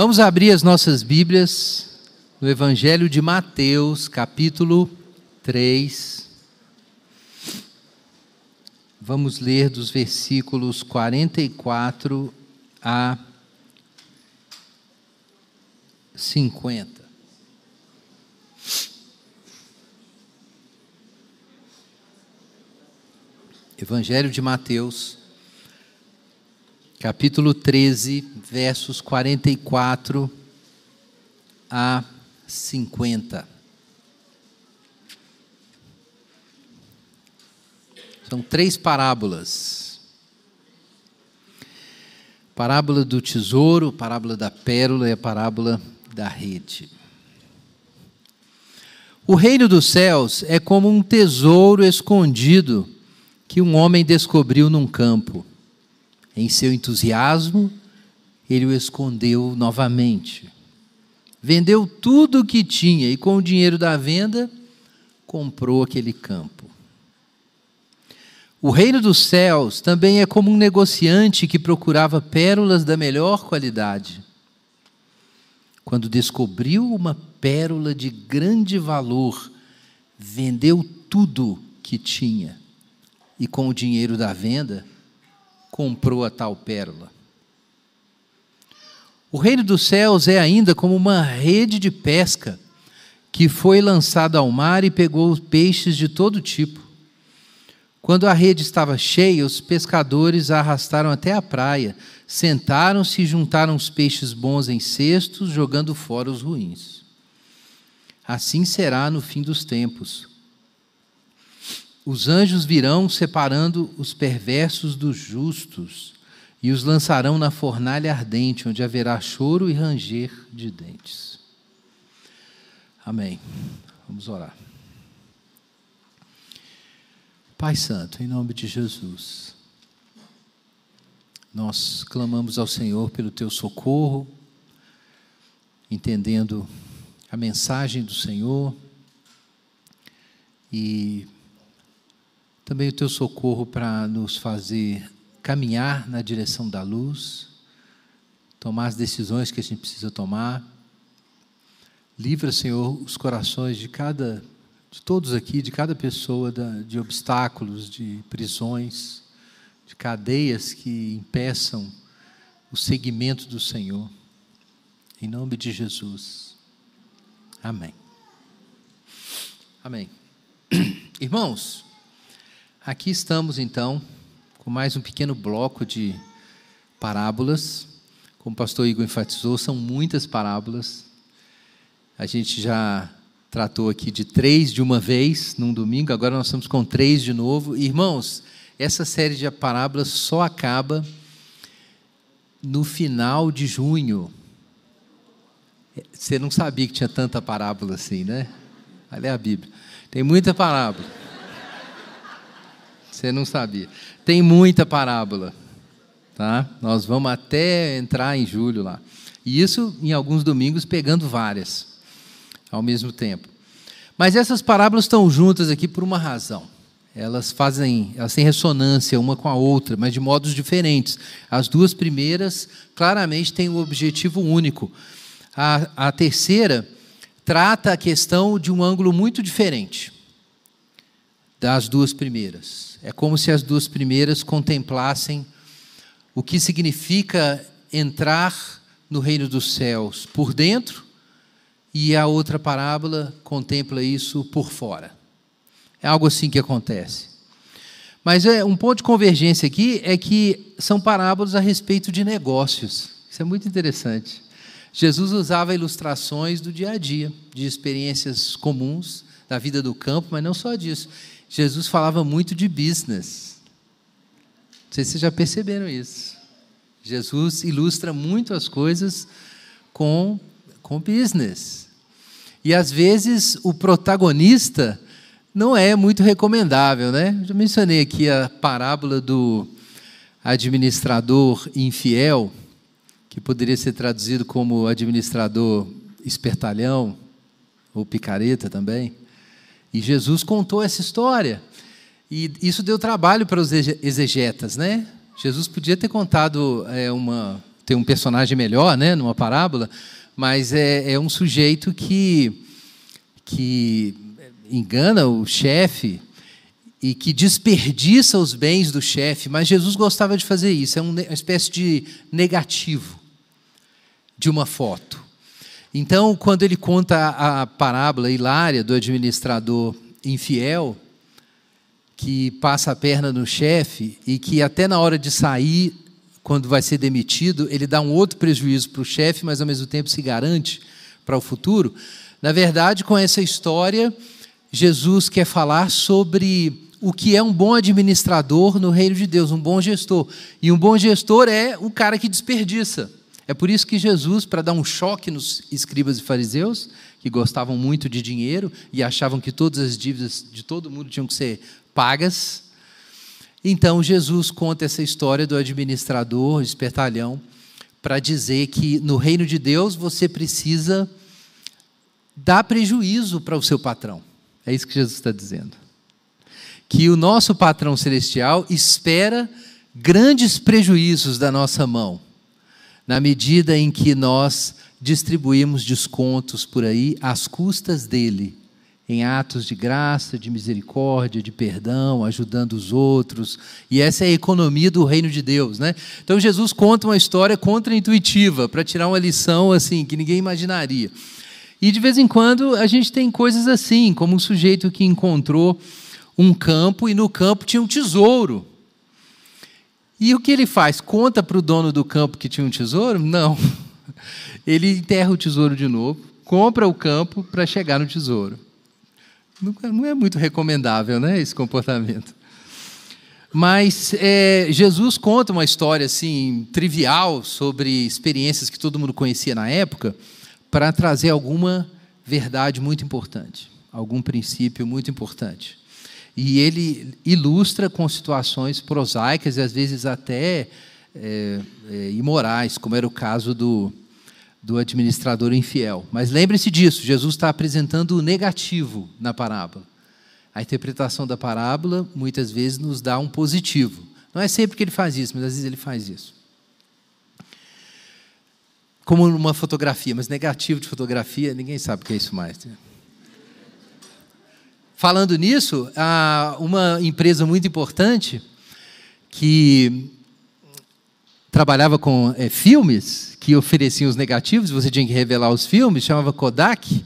Vamos abrir as nossas Bíblias no Evangelho de Mateus, capítulo 3. Vamos ler dos versículos 44 a 50. Evangelho de Mateus, capítulo 13, versos 44 a 50. São três parábolas. Parábola do tesouro, parábola da pérola e a parábola da rede. O reino dos céus é como um tesouro escondido que um homem descobriu num campo. Em seu entusiasmo, ele o escondeu novamente. Vendeu tudo o que tinha e, com o dinheiro da venda, comprou aquele campo. O reino dos céus também é como um negociante que procurava pérolas da melhor qualidade. Quando descobriu uma pérola de grande valor, vendeu tudo que tinha e, com o dinheiro da venda, comprou a tal pérola. O reino dos céus é ainda como uma rede de pesca que foi lançada ao mar e pegou peixes de todo tipo. Quando a rede estava cheia, os pescadores a arrastaram até a praia, sentaram-se e juntaram os peixes bons em cestos, jogando fora os ruins. Assim será no fim dos tempos. Os anjos virão separando os perversos dos justos e os lançarão na fornalha ardente, onde haverá choro e ranger de dentes. Amém. Vamos orar. Pai Santo, em nome de Jesus, nós clamamos ao Senhor pelo teu socorro, entendendo a mensagem do Senhor e também o teu socorro para nos fazer caminhar na direção da luz, tomar as decisões que a gente precisa tomar. Livra, Senhor, os corações de cada, de todos aqui, de cada pessoa, de obstáculos, de prisões, de cadeias que impeçam o seguimento do Senhor. Em nome de Jesus. Amém. Amém. Irmãos, Aqui estamos então com mais um pequeno bloco de parábolas. Como o pastor Igor enfatizou, são muitas parábolas. A gente já tratou aqui de três de uma vez num domingo, agora nós estamos com três de novo. Irmãos, essa série de parábolas só acaba no final de junho. Você não sabia que tinha tanta parábola assim, né? Olha a Bíblia. Tem muita parábola. Você não sabia. Tem muita parábola. Tá? Nós vamos até entrar em julho lá. E isso em alguns domingos pegando várias ao mesmo tempo. Mas essas parábolas estão juntas aqui por uma razão. Elas fazem, elas têm ressonância uma com a outra, mas de modos diferentes. As duas primeiras claramente têm um objetivo único. A, a terceira trata a questão de um ângulo muito diferente das duas primeiras. É como se as duas primeiras contemplassem o que significa entrar no reino dos céus por dentro, e a outra parábola contempla isso por fora. É algo assim que acontece. Mas é, um ponto de convergência aqui é que são parábolas a respeito de negócios. Isso é muito interessante. Jesus usava ilustrações do dia a dia, de experiências comuns da vida do campo, mas não só disso. Jesus falava muito de business. Não sei se vocês já perceberam isso. Jesus ilustra muito as coisas com, com business. E às vezes o protagonista não é muito recomendável, né? Já mencionei aqui a parábola do administrador infiel, que poderia ser traduzido como administrador espertalhão ou picareta também. E Jesus contou essa história. E isso deu trabalho para os exegetas, né? Jesus podia ter contado é, uma ter um personagem melhor, né, numa parábola, mas é, é um sujeito que, que engana o chefe e que desperdiça os bens do chefe, mas Jesus gostava de fazer isso, é uma espécie de negativo de uma foto. Então, quando ele conta a parábola hilária do administrador infiel, que passa a perna no chefe e que até na hora de sair, quando vai ser demitido, ele dá um outro prejuízo para o chefe, mas ao mesmo tempo se garante para o futuro. Na verdade, com essa história, Jesus quer falar sobre o que é um bom administrador no reino de Deus, um bom gestor. E um bom gestor é o cara que desperdiça. É por isso que Jesus, para dar um choque nos escribas e fariseus, que gostavam muito de dinheiro e achavam que todas as dívidas de todo mundo tinham que ser pagas, então Jesus conta essa história do administrador, espertalhão, para dizer que no reino de Deus você precisa dar prejuízo para o seu patrão. É isso que Jesus está dizendo que o nosso patrão celestial espera grandes prejuízos da nossa mão, na medida em que nós distribuímos descontos por aí às custas dele, em atos de graça, de misericórdia, de perdão, ajudando os outros. E essa é a economia do reino de Deus, né? Então Jesus conta uma história contraintuitiva para tirar uma lição assim que ninguém imaginaria. E de vez em quando a gente tem coisas assim, como um sujeito que encontrou um campo e no campo tinha um tesouro. E o que ele faz? Conta para o dono do campo que tinha um tesouro? Não. Ele enterra o tesouro de novo, compra o campo para chegar no tesouro. Não é muito recomendável, né, esse comportamento. Mas é, Jesus conta uma história assim trivial sobre experiências que todo mundo conhecia na época, para trazer alguma verdade muito importante, algum princípio muito importante. E ele ilustra com situações prosaicas e às vezes até é, é, imorais, como era o caso do, do administrador infiel. Mas lembre-se disso: Jesus está apresentando o negativo na parábola. A interpretação da parábola muitas vezes nos dá um positivo. Não é sempre que ele faz isso, mas às vezes ele faz isso. Como uma fotografia, mas negativo de fotografia, ninguém sabe o que é isso mais. Né? Falando nisso, uma empresa muito importante que trabalhava com é, filmes que ofereciam os negativos, você tinha que revelar os filmes, chamava Kodak.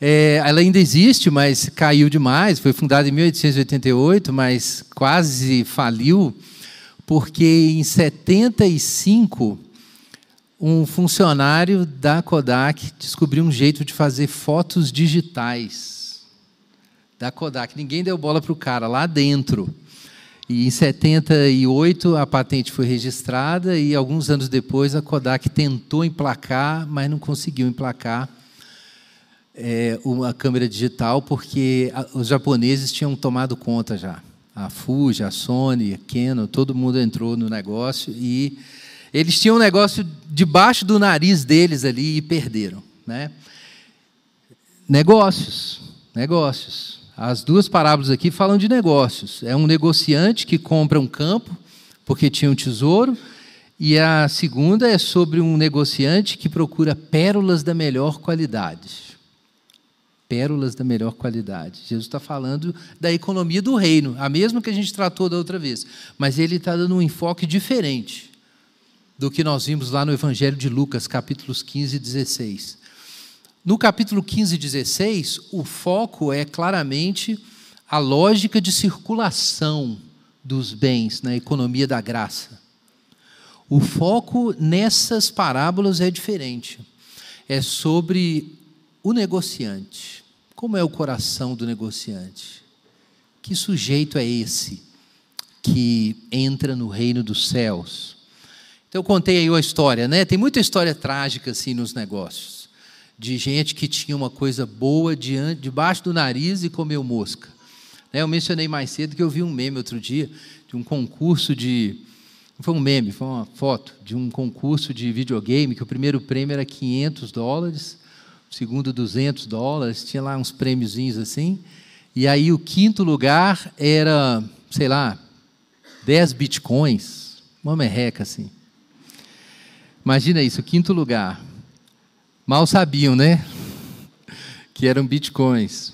É, ela ainda existe, mas caiu demais. Foi fundada em 1888, mas quase faliu, porque em 75 um funcionário da Kodak descobriu um jeito de fazer fotos digitais da Kodak. Ninguém deu bola para o cara lá dentro. E em 78 a patente foi registrada e alguns anos depois a Kodak tentou emplacar, mas não conseguiu emplacar é, uma câmera digital porque os japoneses tinham tomado conta já. A Fuji, a Sony, a Canon, todo mundo entrou no negócio e eles tinham um negócio debaixo do nariz deles ali e perderam, né? Negócios, negócios. As duas parábolas aqui falam de negócios. É um negociante que compra um campo porque tinha um tesouro, e a segunda é sobre um negociante que procura pérolas da melhor qualidade. Pérolas da melhor qualidade. Jesus está falando da economia do reino, a mesma que a gente tratou da outra vez, mas ele está dando um enfoque diferente do que nós vimos lá no Evangelho de Lucas, capítulos 15 e 16. No capítulo 15 e 16, o foco é claramente a lógica de circulação dos bens na economia da graça. O foco nessas parábolas é diferente. É sobre o negociante. Como é o coração do negociante? Que sujeito é esse que entra no reino dos céus? Então eu contei aí a história, né? Tem muita história trágica assim nos negócios de gente que tinha uma coisa boa diante, debaixo do nariz e comeu mosca. Né, eu mencionei mais cedo que eu vi um meme outro dia de um concurso de. Não foi um meme, foi uma foto de um concurso de videogame que o primeiro prêmio era 500 dólares, o segundo 200 dólares, tinha lá uns prêmiozinhos assim. E aí o quinto lugar era, sei lá, 10 bitcoins, uma merreca assim. Imagina isso, quinto lugar. Mal sabiam, né? Que eram bitcoins.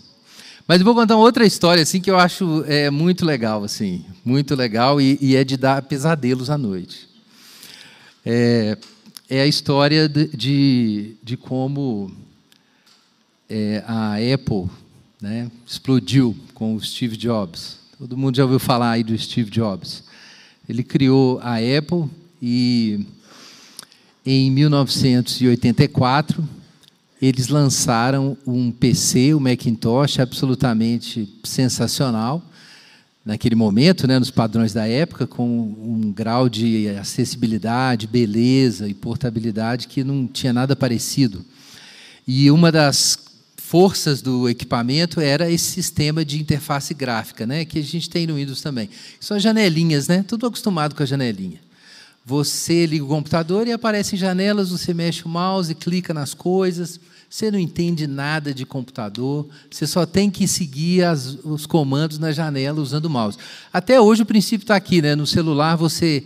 Mas eu vou contar outra história assim que eu acho é, muito legal, assim, muito legal e, e é de dar pesadelos à noite. É, é a história de, de, de como é, a Apple né, explodiu com o Steve Jobs. Todo mundo já ouviu falar aí do Steve Jobs. Ele criou a Apple e em 1984 eles lançaram um PC, o Macintosh, absolutamente sensacional naquele momento, né, nos padrões da época, com um grau de acessibilidade, beleza e portabilidade que não tinha nada parecido. E uma das forças do equipamento era esse sistema de interface gráfica, né, que a gente tem no Windows também. São janelinhas, né? Tudo acostumado com a janelinha. Você liga o computador e aparecem janelas, você mexe o mouse, clica nas coisas. Você não entende nada de computador, você só tem que seguir as, os comandos na janela usando o mouse. Até hoje o princípio está aqui, né? No celular você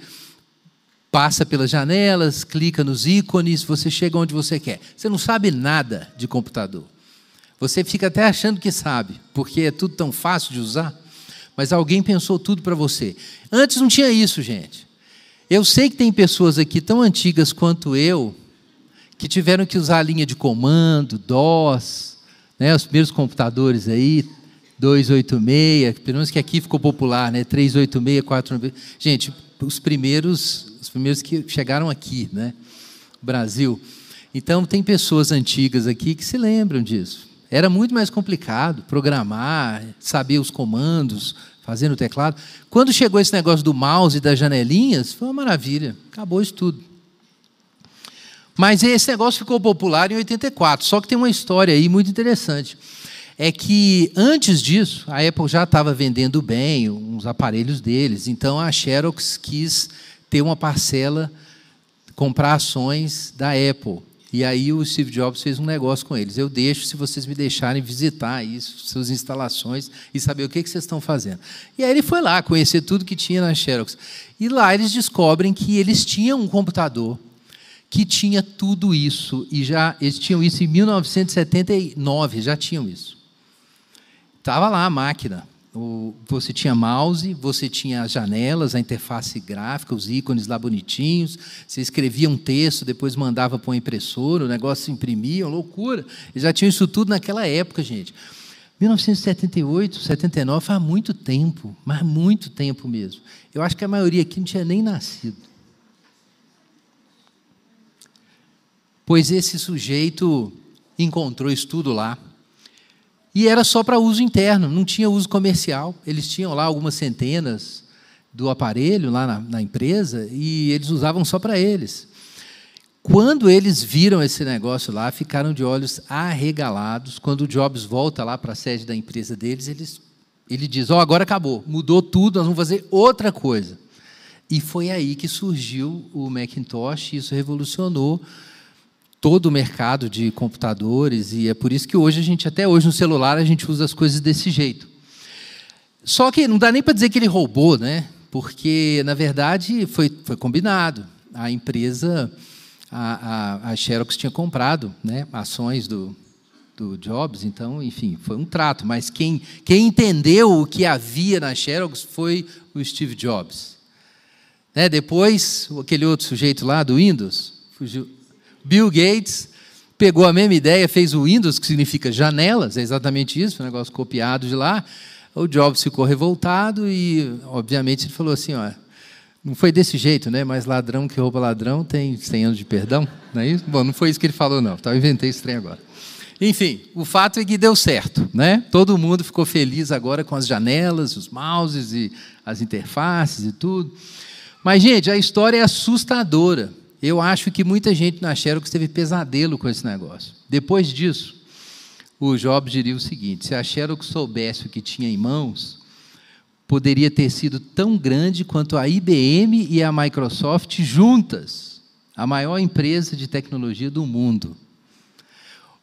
passa pelas janelas, clica nos ícones, você chega onde você quer. Você não sabe nada de computador. Você fica até achando que sabe, porque é tudo tão fácil de usar, mas alguém pensou tudo para você. Antes não tinha isso, gente. Eu sei que tem pessoas aqui tão antigas quanto eu, que tiveram que usar a linha de comando, DOS, né, os primeiros computadores aí, 286, pelo menos que aqui ficou popular, né, 386, 496. Gente, os primeiros, os primeiros que chegaram aqui, né, Brasil. Então tem pessoas antigas aqui que se lembram disso. Era muito mais complicado programar, saber os comandos, fazer no teclado. Quando chegou esse negócio do mouse e das janelinhas, foi uma maravilha. Acabou isso tudo. Mas esse negócio ficou popular em 84. Só que tem uma história aí muito interessante. É que antes disso, a Apple já estava vendendo bem uns aparelhos deles. Então a Xerox quis ter uma parcela, comprar ações da Apple. E aí o Steve Jobs fez um negócio com eles. Eu deixo se vocês me deixarem visitar isso, suas instalações e saber o que, que vocês estão fazendo. E aí ele foi lá conhecer tudo que tinha na Xerox. E lá eles descobrem que eles tinham um computador que tinha tudo isso e já eles tinham isso em 1979, já tinham isso. Tava lá a máquina. Você tinha mouse, você tinha as janelas, a interface gráfica, os ícones lá bonitinhos. Você escrevia um texto, depois mandava para uma impressora, o negócio se imprimia, loucura. Eles já tinham isso tudo naquela época, gente. 1978, 79, faz muito tempo, mas muito tempo mesmo. Eu acho que a maioria aqui não tinha nem nascido. pois esse sujeito encontrou estudo lá. E era só para uso interno, não tinha uso comercial. Eles tinham lá algumas centenas do aparelho lá na, na empresa e eles usavam só para eles. Quando eles viram esse negócio lá, ficaram de olhos arregalados. Quando o Jobs volta lá para a sede da empresa deles, eles, ele diz: Ó, oh, agora acabou, mudou tudo, nós vamos fazer outra coisa. E foi aí que surgiu o Macintosh, e isso revolucionou todo o mercado de computadores e é por isso que hoje a gente até hoje no celular a gente usa as coisas desse jeito. Só que não dá nem para dizer que ele roubou, né? Porque na verdade foi, foi combinado. A empresa, a, a, a Xerox tinha comprado, né, ações do, do Jobs, então, enfim, foi um trato. Mas quem, quem entendeu o que havia na Xerox foi o Steve Jobs. Né, depois, aquele outro sujeito lá do Windows, fugiu, Bill Gates pegou a mesma ideia, fez o Windows, que significa janelas, é exatamente isso, um negócio copiado de lá. O Jobs ficou revoltado e, obviamente, ele falou assim: ó, não foi desse jeito, né? Mas ladrão que rouba ladrão tem 100 anos de perdão, não é isso? Bom, não foi isso que ele falou, não. Tá, eu inventei esse trem agora. Enfim, o fato é que deu certo, né? Todo mundo ficou feliz agora com as janelas, os mouses e as interfaces e tudo. Mas, gente, a história é assustadora. Eu acho que muita gente na Xerox teve pesadelo com esse negócio. Depois disso, o Jobs diria o seguinte: se a Xerox soubesse o que tinha em mãos, poderia ter sido tão grande quanto a IBM e a Microsoft juntas, a maior empresa de tecnologia do mundo.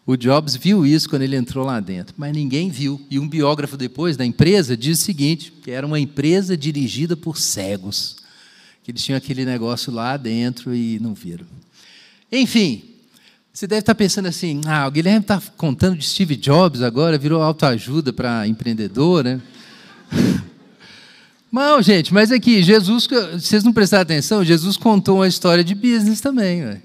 O Jobs viu isso quando ele entrou lá dentro, mas ninguém viu. E um biógrafo depois da empresa diz o seguinte: que era uma empresa dirigida por cegos que eles tinham aquele negócio lá dentro e não viram. Enfim, você deve estar pensando assim: ah, o Guilherme está contando de Steve Jobs agora, virou autoajuda para empreendedor, né? Não, gente, mas aqui, Jesus, vocês não prestaram atenção, Jesus contou uma história de business também.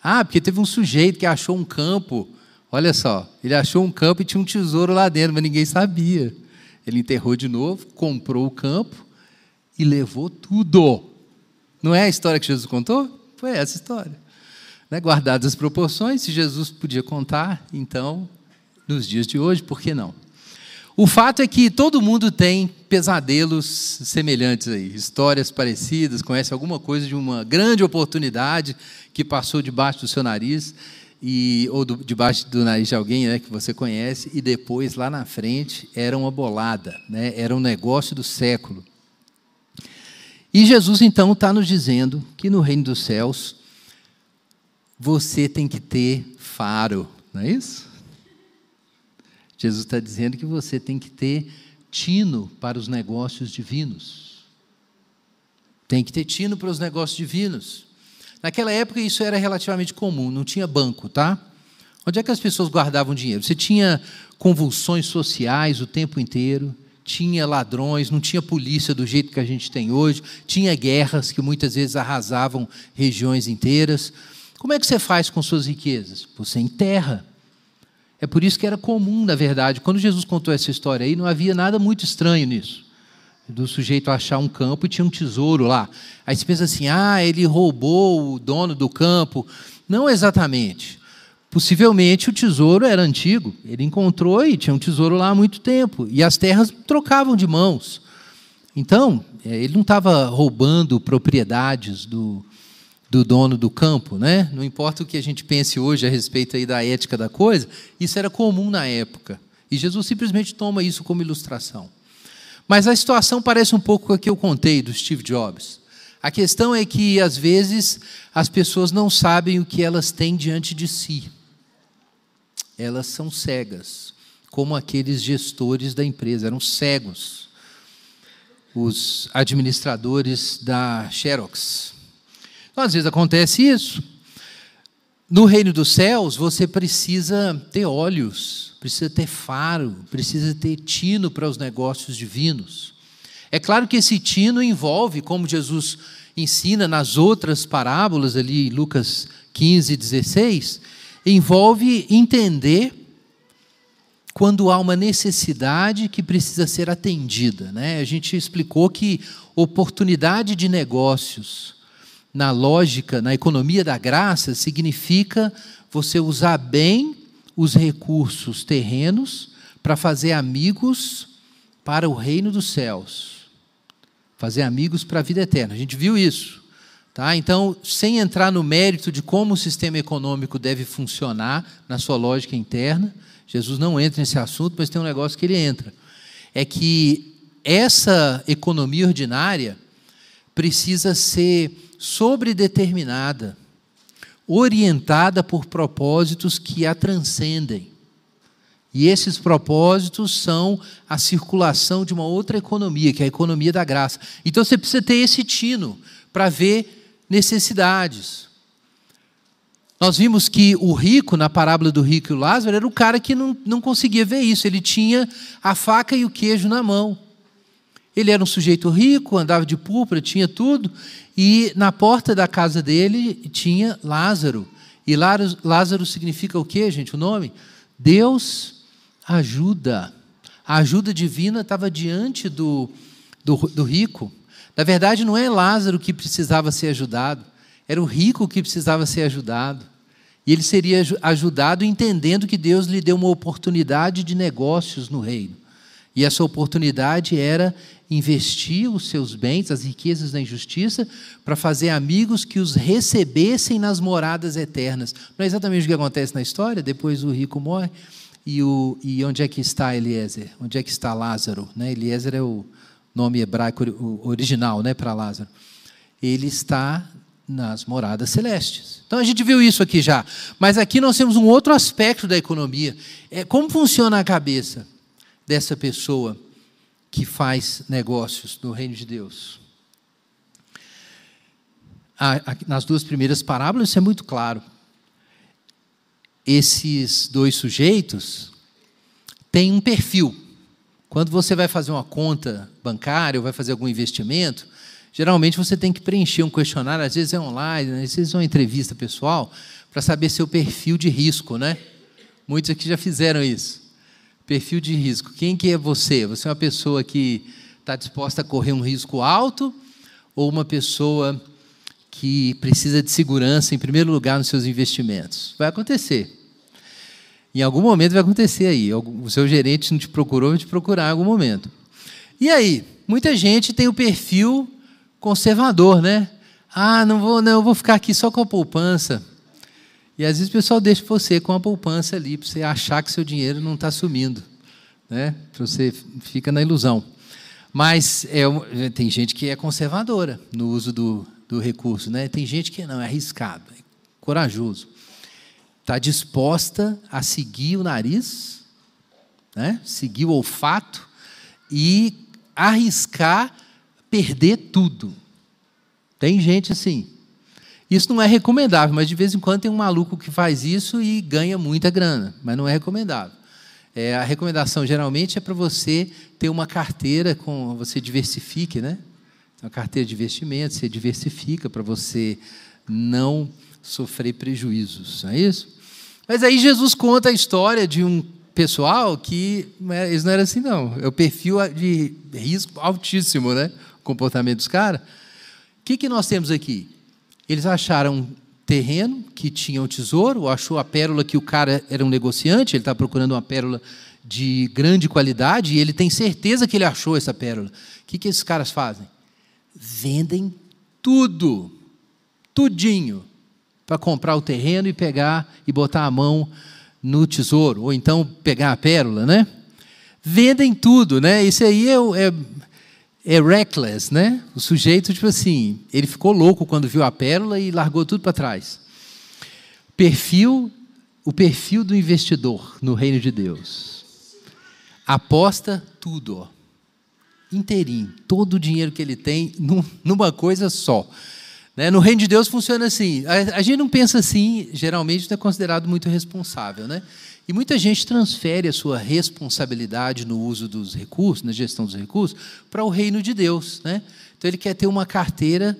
Ah, porque teve um sujeito que achou um campo, olha só, ele achou um campo e tinha um tesouro lá dentro, mas ninguém sabia. Ele enterrou de novo, comprou o campo e levou tudo. Não é a história que Jesus contou? Foi essa história. Né? Guardadas as proporções, se Jesus podia contar, então, nos dias de hoje, por que não? O fato é que todo mundo tem pesadelos semelhantes aí, histórias parecidas, conhece alguma coisa de uma grande oportunidade que passou debaixo do seu nariz e ou do, debaixo do nariz de alguém né, que você conhece e depois lá na frente era uma bolada, né, era um negócio do século. E Jesus então está nos dizendo que no reino dos céus você tem que ter faro, não é isso? Jesus está dizendo que você tem que ter tino para os negócios divinos. Tem que ter tino para os negócios divinos. Naquela época isso era relativamente comum, não tinha banco, tá? Onde é que as pessoas guardavam dinheiro? Você tinha convulsões sociais o tempo inteiro, tinha ladrões, não tinha polícia do jeito que a gente tem hoje, tinha guerras que muitas vezes arrasavam regiões inteiras. Como é que você faz com suas riquezas? Você enterra. É por isso que era comum, na verdade, quando Jesus contou essa história aí, não havia nada muito estranho nisso. Do sujeito achar um campo e tinha um tesouro lá. Aí você pensa assim: ah, ele roubou o dono do campo. Não exatamente. Possivelmente o tesouro era antigo. Ele encontrou e tinha um tesouro lá há muito tempo. E as terras trocavam de mãos. Então, é, ele não estava roubando propriedades do, do dono do campo, né? Não importa o que a gente pense hoje a respeito aí da ética da coisa, isso era comum na época. E Jesus simplesmente toma isso como ilustração. Mas a situação parece um pouco com a que eu contei do Steve Jobs. A questão é que, às vezes, as pessoas não sabem o que elas têm diante de si. Elas são cegas, como aqueles gestores da empresa, eram cegos. Os administradores da Xerox, então, às vezes acontece isso. No reino dos céus, você precisa ter olhos, precisa ter faro, precisa ter tino para os negócios divinos. É claro que esse tino envolve, como Jesus ensina nas outras parábolas, ali Lucas 15, 16, envolve entender quando há uma necessidade que precisa ser atendida. Né? A gente explicou que oportunidade de negócios na lógica, na economia da graça, significa você usar bem os recursos terrenos para fazer amigos para o reino dos céus. Fazer amigos para a vida eterna. A gente viu isso. Tá? Então, sem entrar no mérito de como o sistema econômico deve funcionar na sua lógica interna, Jesus não entra nesse assunto, mas tem um negócio que ele entra. É que essa economia ordinária precisa ser sobredeterminada, orientada por propósitos que a transcendem. E esses propósitos são a circulação de uma outra economia, que é a economia da graça. Então você precisa ter esse tino para ver necessidades. Nós vimos que o rico, na parábola do rico e o Lázaro, era o cara que não, não conseguia ver isso. Ele tinha a faca e o queijo na mão. Ele era um sujeito rico, andava de púrpura, tinha tudo, e na porta da casa dele tinha Lázaro. E Lázaro significa o que, gente? O nome? Deus ajuda. A ajuda divina estava diante do, do, do rico. Na verdade, não é Lázaro que precisava ser ajudado, era o rico que precisava ser ajudado. E ele seria ajudado entendendo que Deus lhe deu uma oportunidade de negócios no reino. E essa oportunidade era investir os seus bens, as riquezas da injustiça, para fazer amigos que os recebessem nas moradas eternas. Não é exatamente o que acontece na história? Depois o rico morre. E, o, e onde é que está Eliezer? Onde é que está Lázaro? Né? Eliezer é o nome hebraico original né, para Lázaro. Ele está nas moradas celestes. Então a gente viu isso aqui já. Mas aqui nós temos um outro aspecto da economia. É como funciona a cabeça dessa pessoa que faz negócios no reino de Deus. Nas duas primeiras parábolas, isso é muito claro. esses dois sujeitos têm um perfil. Quando você vai fazer uma conta bancária ou vai fazer algum investimento, geralmente você tem que preencher um questionário, às vezes é online, né? às vezes é uma entrevista pessoal, para saber seu perfil de risco, né? Muitos aqui já fizeram isso. Perfil de risco. Quem que é você? Você é uma pessoa que está disposta a correr um risco alto ou uma pessoa que precisa de segurança em primeiro lugar nos seus investimentos? Vai acontecer. Em algum momento vai acontecer aí. O seu gerente não te procurou, vai te procurar em algum momento. E aí? Muita gente tem o perfil conservador, né? Ah, não vou, não, eu vou ficar aqui só com a poupança. E às vezes o pessoal deixa você com a poupança ali, para você achar que seu dinheiro não está sumindo. Né? Você fica na ilusão. Mas é, tem gente que é conservadora no uso do, do recurso. Né? Tem gente que não, é arriscado, é corajoso está disposta a seguir o nariz, né? seguir o olfato e arriscar perder tudo. Tem gente assim. Isso não é recomendável, mas de vez em quando tem um maluco que faz isso e ganha muita grana, mas não é recomendável. É, a recomendação geralmente é para você ter uma carteira com você diversifique, né? Uma carteira de investimentos, você diversifica para você não sofrer prejuízos, não é isso? Mas aí Jesus conta a história de um pessoal que é, eles não eram assim, não. É o perfil de risco altíssimo, né? O comportamento dos caras. O que, que nós temos aqui? Eles acharam terreno que tinha um tesouro, achou a pérola que o cara era um negociante, ele está procurando uma pérola de grande qualidade e ele tem certeza que ele achou essa pérola. O que, que esses caras fazem? Vendem tudo, tudinho para comprar o terreno e pegar e botar a mão no tesouro, ou então pegar a pérola, né? Vendem tudo, né? Isso aí é, é, é reckless, né? O sujeito, tipo assim, ele ficou louco quando viu a pérola e largou tudo para trás. Perfil, o perfil do investidor no reino de Deus. Aposta tudo, ó. Inteirinho, todo o dinheiro que ele tem numa coisa só. Né? No reino de Deus funciona assim. A, a gente não pensa assim, geralmente não é considerado muito responsável. Né? E muita gente transfere a sua responsabilidade no uso dos recursos, na gestão dos recursos, para o reino de Deus. Né? Então ele quer ter uma carteira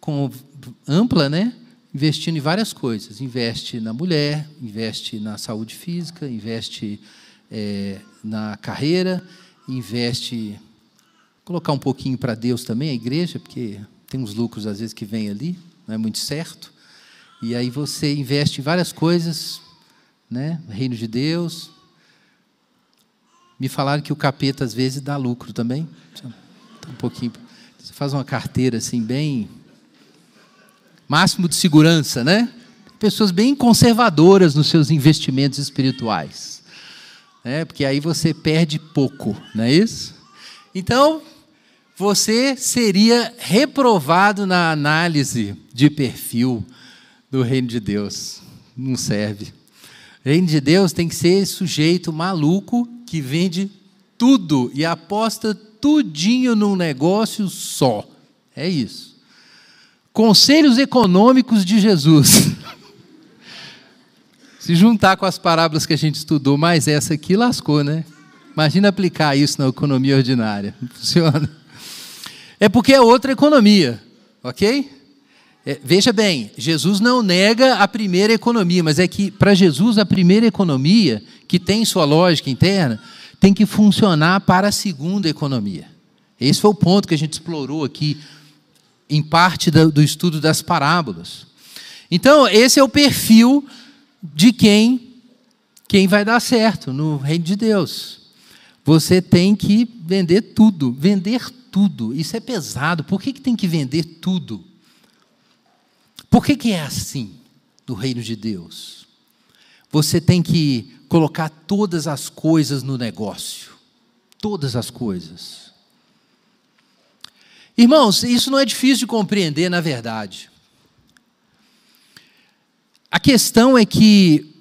com, ampla, né? investindo em várias coisas. Investe na mulher, investe na saúde física, investe é, na carreira, investe. Colocar um pouquinho para Deus também, a igreja, porque tem uns lucros às vezes que vêm ali, não é muito certo. E aí você investe em várias coisas, né? Reino de Deus. Me falaram que o capeta às vezes dá lucro também. Um pouquinho. Você faz uma carteira assim bem máximo de segurança, né? Pessoas bem conservadoras nos seus investimentos espirituais. Né? Porque aí você perde pouco, não é isso? Então, você seria reprovado na análise de perfil do reino de Deus. Não serve. O reino de Deus tem que ser sujeito maluco que vende tudo e aposta tudinho num negócio só. É isso. Conselhos econômicos de Jesus. Se juntar com as parábolas que a gente estudou, mais essa aqui lascou, né? Imagina aplicar isso na economia ordinária. Não funciona. É porque é outra economia, ok? É, veja bem, Jesus não nega a primeira economia, mas é que para Jesus a primeira economia, que tem sua lógica interna, tem que funcionar para a segunda economia. Esse foi o ponto que a gente explorou aqui, em parte do, do estudo das parábolas. Então, esse é o perfil de quem, quem vai dar certo no reino de Deus. Você tem que vender tudo, vender tudo. Isso é pesado. Por que, que tem que vender tudo? Por que, que é assim no reino de Deus? Você tem que colocar todas as coisas no negócio. Todas as coisas. Irmãos, isso não é difícil de compreender, na verdade. A questão é que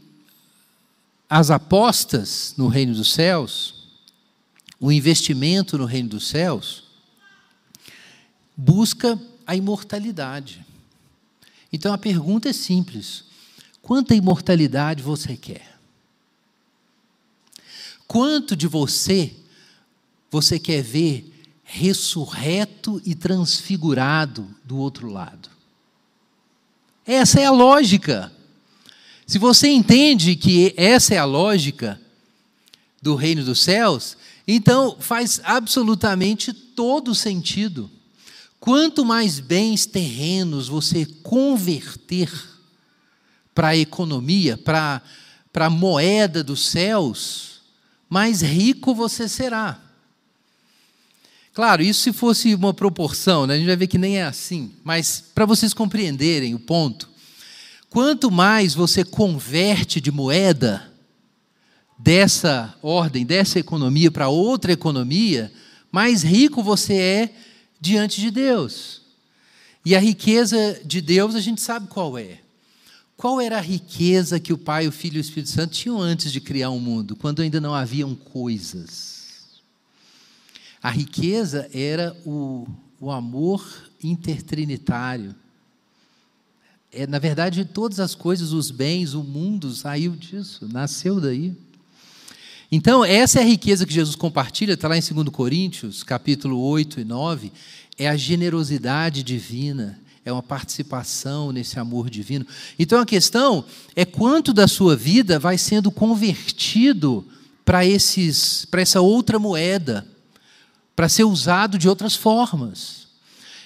as apostas no reino dos céus, o investimento no reino dos céus, busca a imortalidade. Então a pergunta é simples: Quanta imortalidade você quer? Quanto de você você quer ver ressurreto e transfigurado do outro lado? Essa é a lógica. Se você entende que essa é a lógica do reino dos céus, então faz absolutamente todo sentido. Quanto mais bens terrenos você converter para a economia, para a moeda dos céus, mais rico você será. Claro, isso se fosse uma proporção, né? a gente vai ver que nem é assim, mas para vocês compreenderem o ponto, quanto mais você converte de moeda dessa ordem, dessa economia para outra economia, mais rico você é diante de Deus. E a riqueza de Deus a gente sabe qual é. Qual era a riqueza que o Pai, o Filho e o Espírito Santo tinham antes de criar o um mundo, quando ainda não haviam coisas? A riqueza era o, o amor intertrinitário. É, na verdade, todas as coisas, os bens, o mundo saiu disso, nasceu daí. Então, essa é a riqueza que Jesus compartilha, está lá em 2 Coríntios, capítulo 8 e 9, é a generosidade divina, é uma participação nesse amor divino. Então, a questão é quanto da sua vida vai sendo convertido para essa outra moeda para ser usado de outras formas.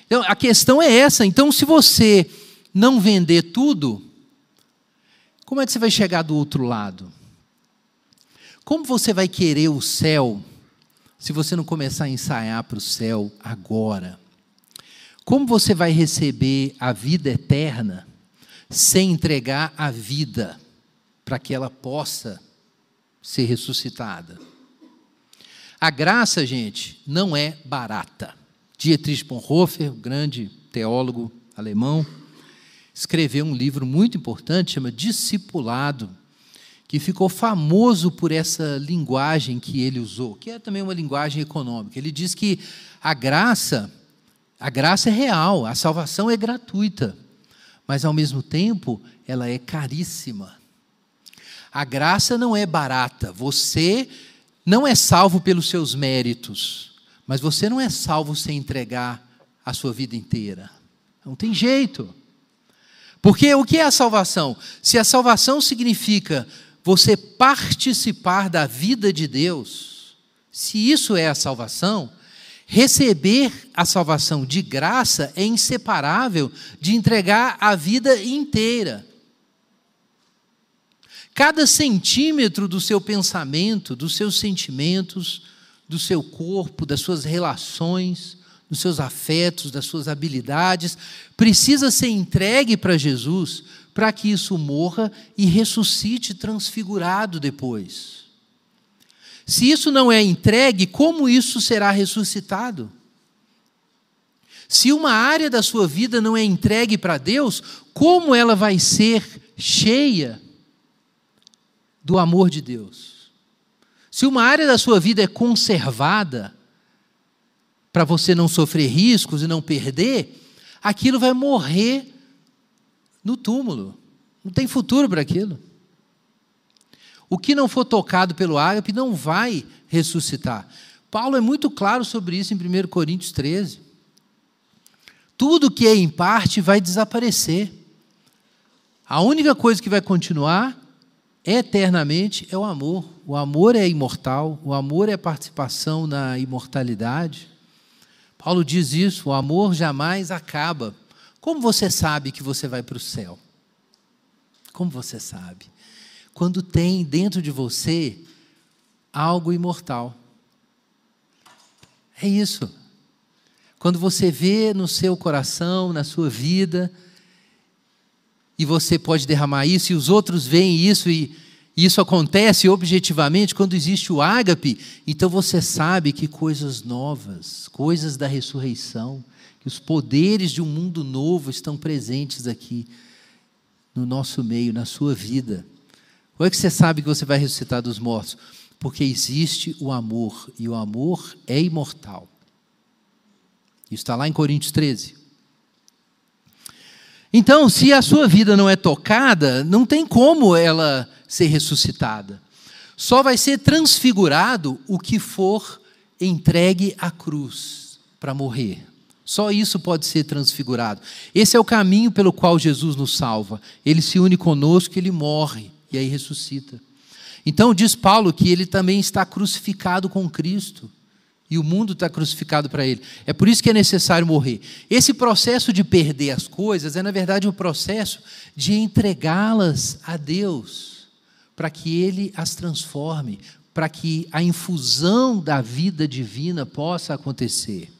Então, a questão é essa. Então, se você não vender tudo, como é que você vai chegar do outro lado? Como você vai querer o céu se você não começar a ensaiar para o céu agora? Como você vai receber a vida eterna sem entregar a vida para que ela possa ser ressuscitada? A graça, gente, não é barata. Dietrich Bonhoeffer, grande teólogo alemão, escreveu um livro muito importante, chama Discipulado, que ficou famoso por essa linguagem que ele usou, que é também uma linguagem econômica. Ele diz que a graça, a graça é real, a salvação é gratuita, mas ao mesmo tempo ela é caríssima. A graça não é barata. Você não é salvo pelos seus méritos, mas você não é salvo sem entregar a sua vida inteira. Não tem jeito. Porque o que é a salvação? Se a salvação significa você participar da vida de Deus, se isso é a salvação, receber a salvação de graça é inseparável de entregar a vida inteira. Cada centímetro do seu pensamento, dos seus sentimentos, do seu corpo, das suas relações, dos seus afetos, das suas habilidades, precisa ser entregue para Jesus para que isso morra e ressuscite transfigurado depois. Se isso não é entregue, como isso será ressuscitado? Se uma área da sua vida não é entregue para Deus, como ela vai ser cheia do amor de Deus. Se uma área da sua vida é conservada, para você não sofrer riscos e não perder, aquilo vai morrer no túmulo. Não tem futuro para aquilo. O que não for tocado pelo ágape não vai ressuscitar. Paulo é muito claro sobre isso em 1 Coríntios 13. Tudo que é em parte vai desaparecer. A única coisa que vai continuar eternamente é o amor. O amor é imortal, o amor é participação na imortalidade. Paulo diz isso: o amor jamais acaba. Como você sabe que você vai para o céu? Como você sabe? Quando tem dentro de você algo imortal. É isso. Quando você vê no seu coração, na sua vida, e você pode derramar isso, e os outros veem isso, e, isso acontece objetivamente quando existe o ágape, então você sabe que coisas novas, coisas da ressurreição, que os poderes de um mundo novo estão presentes aqui no nosso meio, na sua vida. Como é que você sabe que você vai ressuscitar dos mortos? Porque existe o amor, e o amor é imortal. Isso está lá em Coríntios 13. Então, se a sua vida não é tocada, não tem como ela ser ressuscitada. Só vai ser transfigurado o que for entregue à cruz para morrer. Só isso pode ser transfigurado. Esse é o caminho pelo qual Jesus nos salva. Ele se une conosco, ele morre e aí ressuscita. Então diz Paulo que ele também está crucificado com Cristo e o mundo está crucificado para ele. É por isso que é necessário morrer. Esse processo de perder as coisas é, na verdade, o processo de entregá-las a Deus, para que Ele as transforme, para que a infusão da vida divina possa acontecer.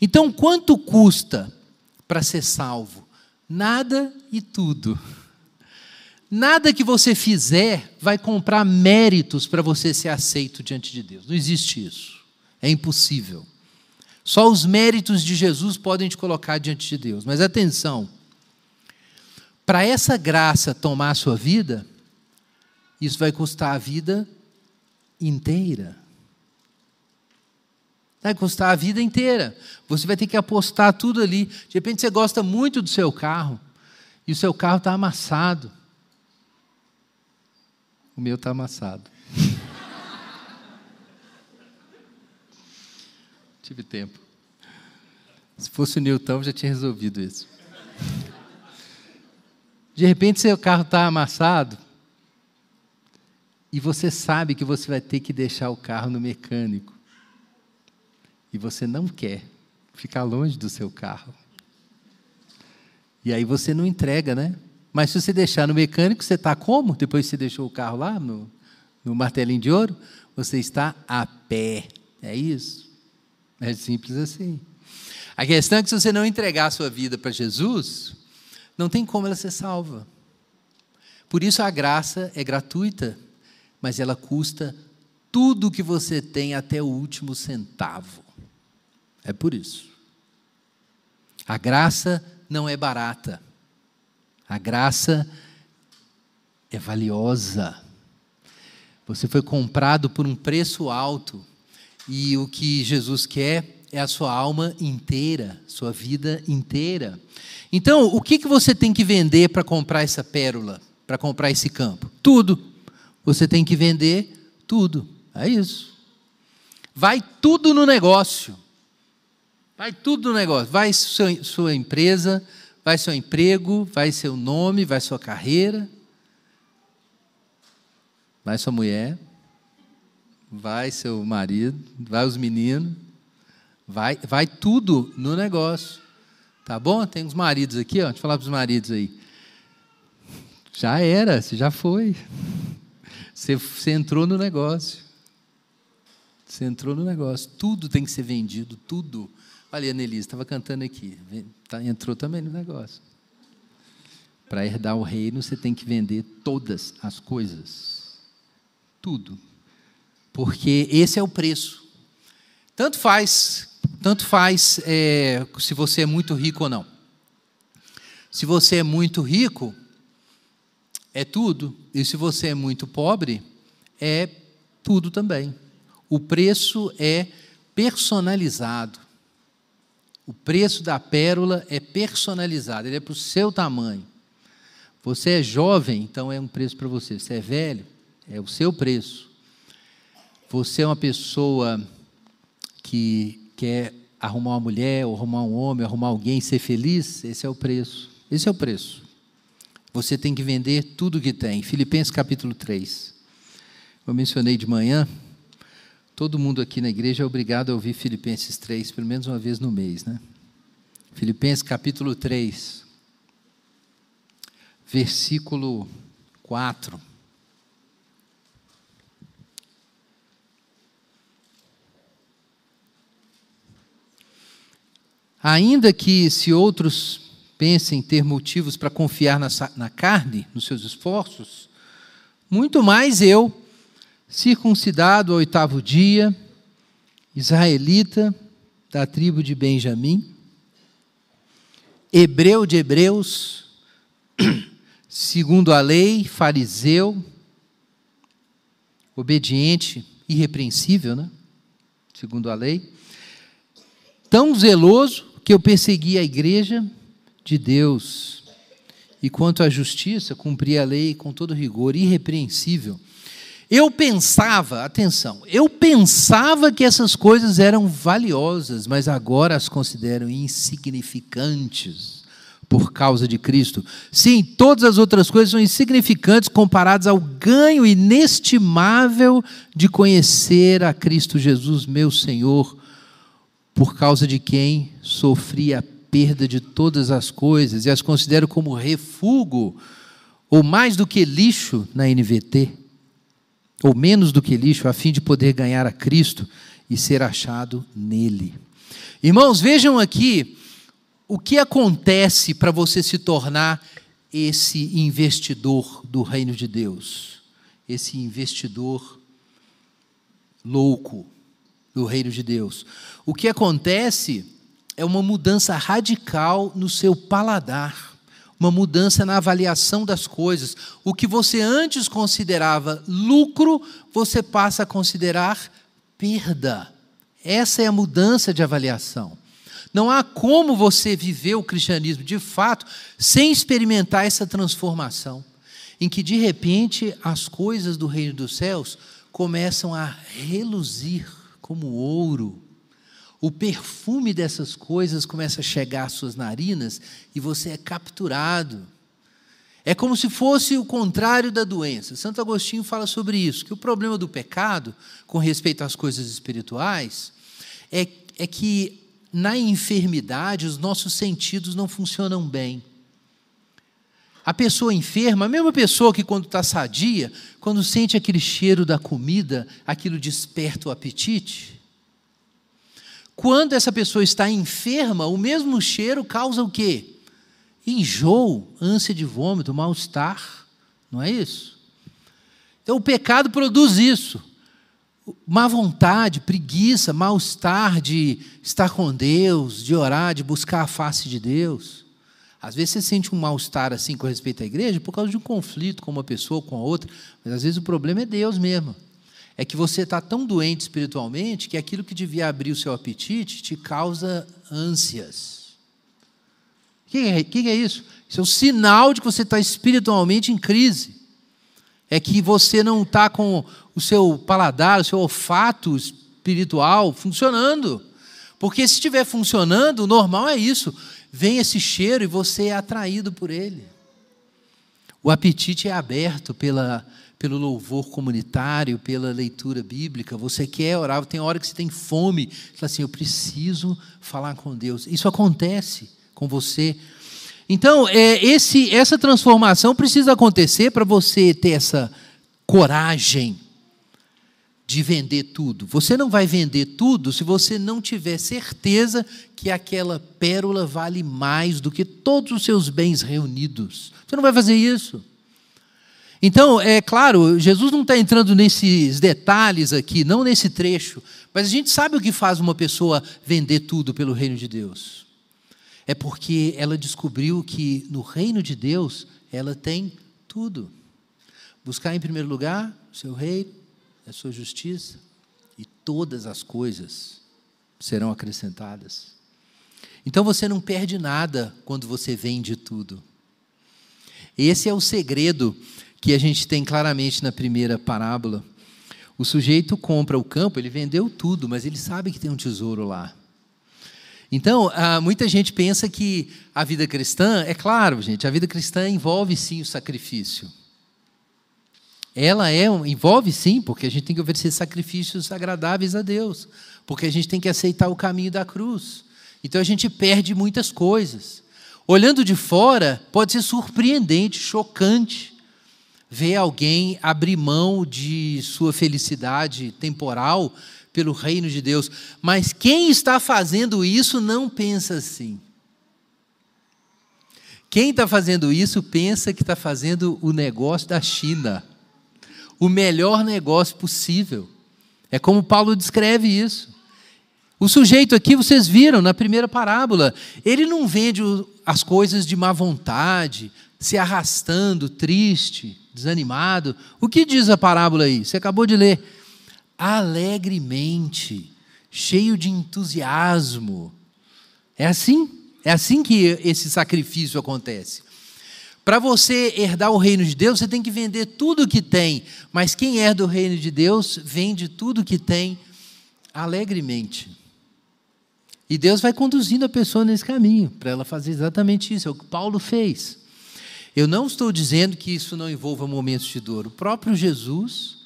Então, quanto custa para ser salvo? Nada e tudo. Nada que você fizer vai comprar méritos para você ser aceito diante de Deus. Não existe isso. É impossível. Só os méritos de Jesus podem te colocar diante de Deus. Mas atenção, para essa graça tomar a sua vida, isso vai custar a vida inteira. Vai custar a vida inteira. Você vai ter que apostar tudo ali. De repente você gosta muito do seu carro e o seu carro está amassado. O meu está amassado. Tive tempo. Se fosse o Newton, já tinha resolvido isso. De repente, seu carro está amassado e você sabe que você vai ter que deixar o carro no mecânico. E você não quer ficar longe do seu carro. E aí você não entrega, né? Mas se você deixar no mecânico, você está como? Depois que você deixou o carro lá no, no martelinho de ouro, você está a pé. É isso. É simples assim. A questão é que se você não entregar a sua vida para Jesus, não tem como ela ser salva. Por isso a graça é gratuita, mas ela custa tudo que você tem até o último centavo. É por isso. A graça não é barata. A graça é valiosa. Você foi comprado por um preço alto. E o que Jesus quer é a sua alma inteira, sua vida inteira. Então, o que, que você tem que vender para comprar essa pérola, para comprar esse campo? Tudo. Você tem que vender tudo. É isso. Vai tudo no negócio. Vai tudo no negócio. Vai sua, sua empresa, vai seu emprego, vai seu nome, vai sua carreira, vai sua mulher, vai seu marido, vai os meninos, vai, vai tudo no negócio. Tá bom? Tem uns maridos aqui, ó. Deixa eu falar para os maridos aí. Já era, você já foi. Você, você entrou no negócio. Você entrou no negócio. Tudo tem que ser vendido, tudo. Olha, Annelise, estava cantando aqui. Tá, entrou também no negócio. Para herdar o reino, você tem que vender todas as coisas. Tudo porque esse é o preço. Tanto faz, tanto faz é, se você é muito rico ou não. Se você é muito rico, é tudo, e se você é muito pobre, é tudo também. O preço é personalizado. O preço da pérola é personalizado, ele é para o seu tamanho. Você é jovem, então é um preço para você. Você é velho, é o seu preço. Você é uma pessoa que quer arrumar uma mulher, ou arrumar um homem, arrumar alguém, ser feliz, esse é o preço. Esse é o preço. Você tem que vender tudo que tem. Filipenses capítulo 3. Eu mencionei de manhã, todo mundo aqui na igreja é obrigado a ouvir Filipenses 3, pelo menos uma vez no mês, né? Filipenses capítulo 3, versículo 4. Ainda que se outros pensem ter motivos para confiar na, na carne, nos seus esforços, muito mais eu, circuncidado ao oitavo dia, israelita da tribo de Benjamim, hebreu de hebreus, segundo a lei, fariseu, obediente, irrepreensível, né? segundo a lei, tão zeloso que eu persegui a igreja de Deus. e quanto à justiça, cumpria a lei com todo rigor, irrepreensível. Eu pensava, atenção, eu pensava que essas coisas eram valiosas, mas agora as considero insignificantes por causa de Cristo. Sim, todas as outras coisas são insignificantes comparadas ao ganho inestimável de conhecer a Cristo Jesus, meu Senhor, por causa de quem sofri a perda de todas as coisas e as considero como refúgio, ou mais do que lixo na NVT ou menos do que lixo, a fim de poder ganhar a Cristo e ser achado nele. Irmãos, vejam aqui o que acontece para você se tornar esse investidor do reino de Deus, esse investidor louco do reino de Deus. O que acontece é uma mudança radical no seu paladar uma mudança na avaliação das coisas. O que você antes considerava lucro, você passa a considerar perda. Essa é a mudança de avaliação. Não há como você viver o cristianismo de fato sem experimentar essa transformação, em que de repente as coisas do reino dos céus começam a reluzir como ouro, o perfume dessas coisas começa a chegar às suas narinas e você é capturado. É como se fosse o contrário da doença. Santo Agostinho fala sobre isso, que o problema do pecado, com respeito às coisas espirituais, é, é que na enfermidade os nossos sentidos não funcionam bem. A pessoa enferma, a mesma pessoa que quando está sadia, quando sente aquele cheiro da comida, aquilo desperta o apetite. Quando essa pessoa está enferma, o mesmo cheiro causa o quê? Enjoo, ânsia de vômito, mal-estar. Não é isso? Então o pecado produz isso. Má vontade, preguiça, mal-estar de estar com Deus, de orar, de buscar a face de Deus. Às vezes você sente um mal-estar assim com respeito à igreja por causa de um conflito com uma pessoa, com a outra, mas às vezes o problema é Deus mesmo é que você está tão doente espiritualmente que aquilo que devia abrir o seu apetite te causa ânsias. O que, é, que é isso? Isso é o sinal de que você está espiritualmente em crise. É que você não está com o seu paladar, o seu olfato espiritual funcionando. Porque se estiver funcionando, o normal é isso. Vem esse cheiro e você é atraído por ele. O apetite é aberto pela pelo louvor comunitário, pela leitura bíblica, você quer orar, tem hora que você tem fome, você fala assim, eu preciso falar com Deus. Isso acontece com você. Então, é, esse, essa transformação precisa acontecer para você ter essa coragem de vender tudo. Você não vai vender tudo se você não tiver certeza que aquela pérola vale mais do que todos os seus bens reunidos. Você não vai fazer isso. Então, é claro, Jesus não está entrando nesses detalhes aqui, não nesse trecho, mas a gente sabe o que faz uma pessoa vender tudo pelo reino de Deus. É porque ela descobriu que no reino de Deus ela tem tudo. Buscar em primeiro lugar o seu reino, a sua justiça, e todas as coisas serão acrescentadas. Então você não perde nada quando você vende tudo. Esse é o segredo que a gente tem claramente na primeira parábola. O sujeito compra o campo, ele vendeu tudo, mas ele sabe que tem um tesouro lá. Então, muita gente pensa que a vida cristã, é claro, gente, a vida cristã envolve sim o sacrifício. Ela é, envolve sim, porque a gente tem que oferecer sacrifícios agradáveis a Deus, porque a gente tem que aceitar o caminho da cruz. Então a gente perde muitas coisas. Olhando de fora, pode ser surpreendente, chocante ver alguém abrir mão de sua felicidade temporal pelo reino de Deus. Mas quem está fazendo isso não pensa assim. Quem está fazendo isso pensa que está fazendo o negócio da China, o melhor negócio possível. É como Paulo descreve isso. O sujeito aqui, vocês viram na primeira parábola, ele não vende as coisas de má vontade, se arrastando, triste desanimado. O que diz a parábola aí? Você acabou de ler. Alegremente, cheio de entusiasmo. É assim? É assim que esse sacrifício acontece. Para você herdar o reino de Deus, você tem que vender tudo que tem. Mas quem herda o reino de Deus, vende tudo que tem alegremente. E Deus vai conduzindo a pessoa nesse caminho, para ela fazer exatamente isso. É o que Paulo fez. Eu não estou dizendo que isso não envolva momentos de dor. O próprio Jesus,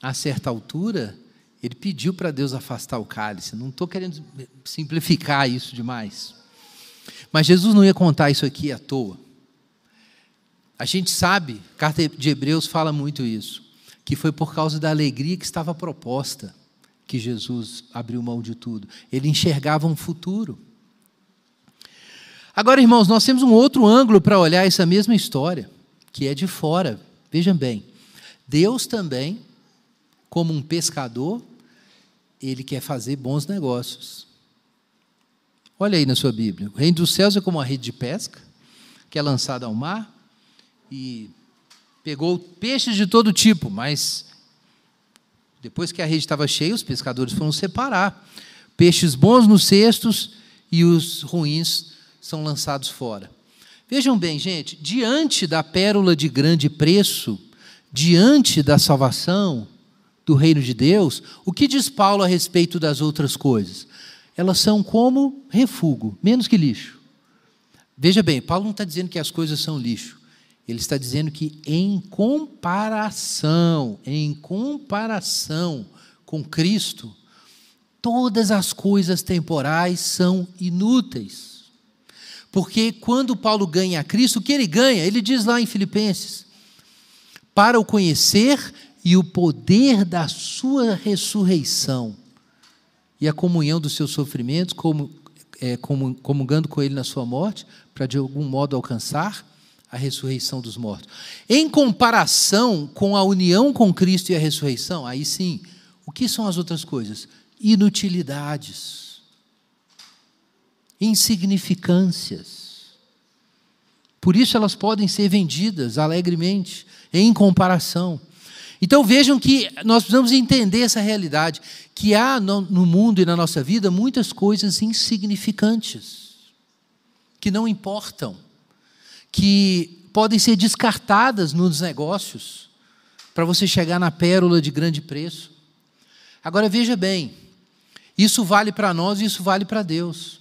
a certa altura, ele pediu para Deus afastar o cálice. Não estou querendo simplificar isso demais. Mas Jesus não ia contar isso aqui à toa. A gente sabe, a carta de Hebreus fala muito isso, que foi por causa da alegria que estava proposta que Jesus abriu mão de tudo. Ele enxergava um futuro. Agora, irmãos, nós temos um outro ângulo para olhar essa mesma história, que é de fora. Vejam bem, Deus também, como um pescador, ele quer fazer bons negócios. Olha aí na sua Bíblia. O reino dos céus é como uma rede de pesca, que é lançada ao mar e pegou peixes de todo tipo, mas depois que a rede estava cheia, os pescadores foram separar. Peixes bons nos cestos e os ruins são lançados fora. Vejam bem, gente, diante da pérola de grande preço, diante da salvação do reino de Deus, o que diz Paulo a respeito das outras coisas? Elas são como refúgio, menos que lixo. Veja bem, Paulo não está dizendo que as coisas são lixo. Ele está dizendo que em comparação, em comparação com Cristo, todas as coisas temporais são inúteis. Porque quando Paulo ganha a Cristo, o que ele ganha? Ele diz lá em Filipenses: para o conhecer e o poder da sua ressurreição e a comunhão dos seus sofrimentos, como, é, comungando com ele na sua morte, para de algum modo alcançar a ressurreição dos mortos. Em comparação com a união com Cristo e a ressurreição, aí sim, o que são as outras coisas? Inutilidades, insignificâncias. Por isso elas podem ser vendidas alegremente, em comparação. Então vejam que nós precisamos entender essa realidade, que há no mundo e na nossa vida muitas coisas insignificantes, que não importam que podem ser descartadas nos negócios para você chegar na pérola de grande preço. Agora veja bem, isso vale para nós e isso vale para Deus.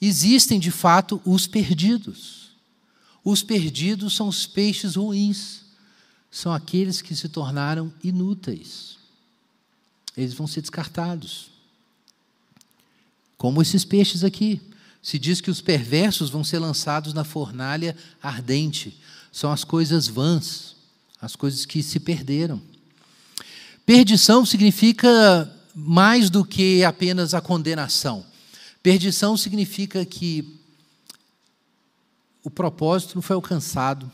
Existem de fato os perdidos. Os perdidos são os peixes ruins, são aqueles que se tornaram inúteis. Eles vão ser descartados. Como esses peixes aqui se diz que os perversos vão ser lançados na fornalha ardente. São as coisas vãs, as coisas que se perderam. Perdição significa mais do que apenas a condenação. Perdição significa que o propósito não foi alcançado,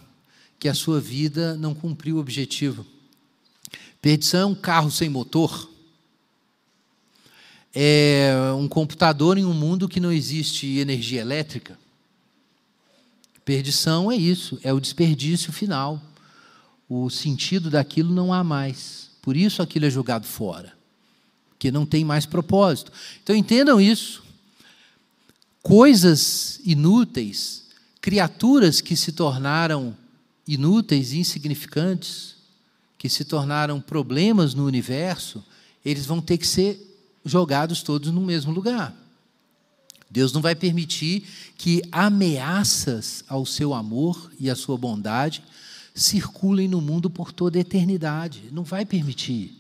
que a sua vida não cumpriu o objetivo. Perdição é um carro sem motor é um computador em um mundo que não existe energia elétrica. Perdição é isso, é o desperdício final. O sentido daquilo não há mais. Por isso aquilo é jogado fora, que não tem mais propósito. Então entendam isso. Coisas inúteis, criaturas que se tornaram inúteis, insignificantes, que se tornaram problemas no universo, eles vão ter que ser jogados todos no mesmo lugar. Deus não vai permitir que ameaças ao seu amor e à sua bondade circulem no mundo por toda a eternidade. Não vai permitir.